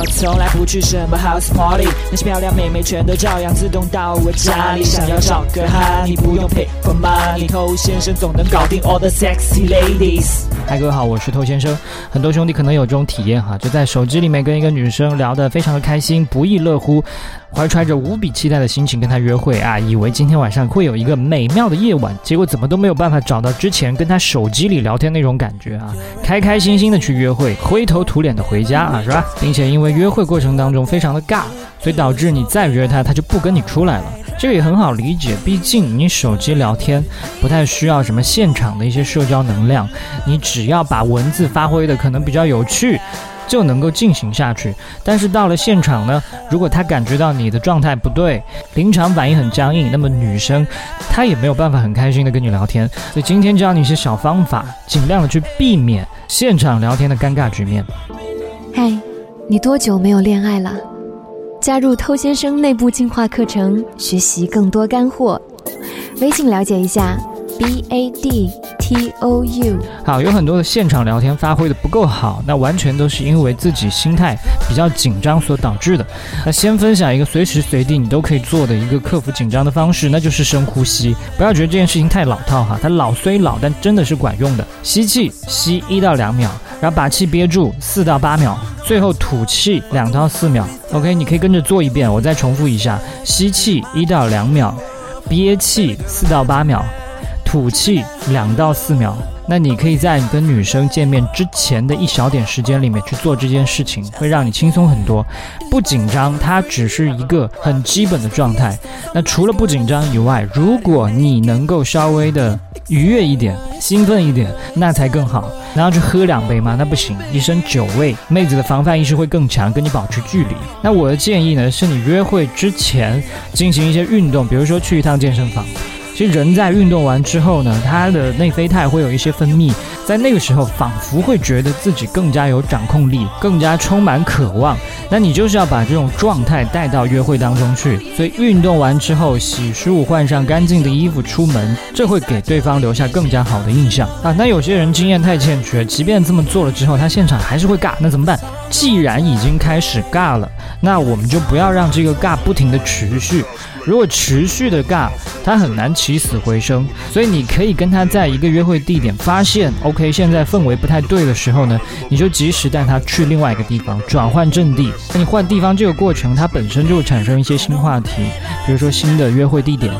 我从来不去什么 house party，那些漂亮妹妹全都照样自动到我家里。想要找个哈，你不用 pay for money，偷先生总能搞定 all the sexy ladies。嗨，各位好，我是偷先生。很多兄弟可能有这种体验哈，就在手机里面跟一个女生聊得非常的开心，不亦乐乎，怀揣着无比期待的心情跟他约会啊，以为今天晚上会有一个美妙的夜晚，结果怎么都没有办法找到之前跟他手机里聊天那种感觉啊，开开心心的去约会，灰头土脸的回家啊，是吧？并且因为约会过程当中非常的尬，所以导致你再约他，他就不跟你出来了。这个也很好理解，毕竟你手机聊天不太需要什么现场的一些社交能量，你只要把文字发挥的可能比较有趣，就能够进行下去。但是到了现场呢，如果他感觉到你的状态不对，临场反应很僵硬，那么女生她也没有办法很开心的跟你聊天。所以今天教你一些小方法，尽量的去避免现场聊天的尴尬局面。嗨，你多久没有恋爱了？加入偷先生内部进化课程，学习更多干货。微信了解一下，b a d t o u。好，有很多的现场聊天发挥的不够好，那完全都是因为自己心态比较紧张所导致的。那先分享一个随时随地你都可以做的一个克服紧张的方式，那就是深呼吸。不要觉得这件事情太老套哈，它老虽老，但真的是管用的。吸气，吸一到两秒，然后把气憋住四到八秒。最后吐气两到四秒，OK，你可以跟着做一遍，我再重复一下：吸气一到两秒，憋气四到八秒，吐气两到四秒。那你可以在你跟女生见面之前的一小点时间里面去做这件事情，会让你轻松很多，不紧张。它只是一个很基本的状态。那除了不紧张以外，如果你能够稍微的愉悦一点、兴奋一点，那才更好。然后去喝两杯吗？那不行，一身酒味，妹子的防范意识会更强，跟你保持距离。那我的建议呢，是你约会之前进行一些运动，比如说去一趟健身房。其实人在运动完之后呢，他的内啡肽会有一些分泌，在那个时候仿佛会觉得自己更加有掌控力，更加充满渴望。那你就是要把这种状态带到约会当中去。所以运动完之后，洗漱换上干净的衣服出门，这会给对方留下更加好的印象啊。那有些人经验太欠缺，即便这么做了之后，他现场还是会尬，那怎么办？既然已经开始尬了，那我们就不要让这个尬不停的持续。如果持续的尬，他很难起死回生。所以你可以跟他在一个约会地点，发现 OK 现在氛围不太对的时候呢，你就及时带他去另外一个地方转换阵地。那你换地方这个过程，它本身就会产生一些新话题，比如说新的约会地点，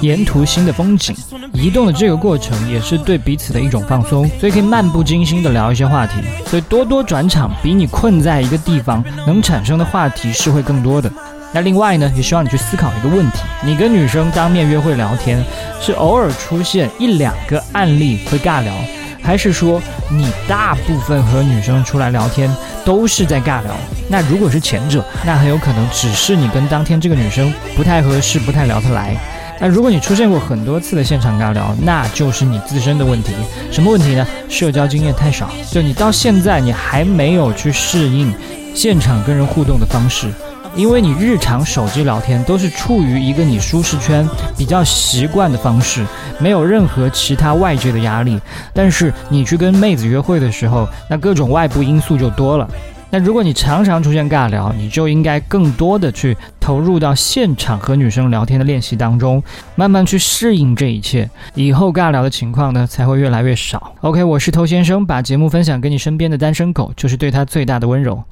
沿途新的风景，移动的这个过程也是对彼此的一种放松，所以可以漫不经心的聊一些话题。所以多多转场，比你困在一个地方能产生的话题是会更多的。那另外呢，也希望你去思考一个问题：你跟女生当面约会聊天，是偶尔出现一两个案例会尬聊，还是说你大部分和女生出来聊天都是在尬聊？那如果是前者，那很有可能只是你跟当天这个女生不太合适，不太聊得来。那如果你出现过很多次的现场尬聊，那就是你自身的问题。什么问题呢？社交经验太少，就你到现在你还没有去适应现场跟人互动的方式。因为你日常手机聊天都是处于一个你舒适圈比较习惯的方式，没有任何其他外界的压力。但是你去跟妹子约会的时候，那各种外部因素就多了。那如果你常常出现尬聊，你就应该更多的去投入到现场和女生聊天的练习当中，慢慢去适应这一切，以后尬聊的情况呢才会越来越少。OK，我是偷先生，把节目分享给你身边的单身狗，就是对他最大的温柔。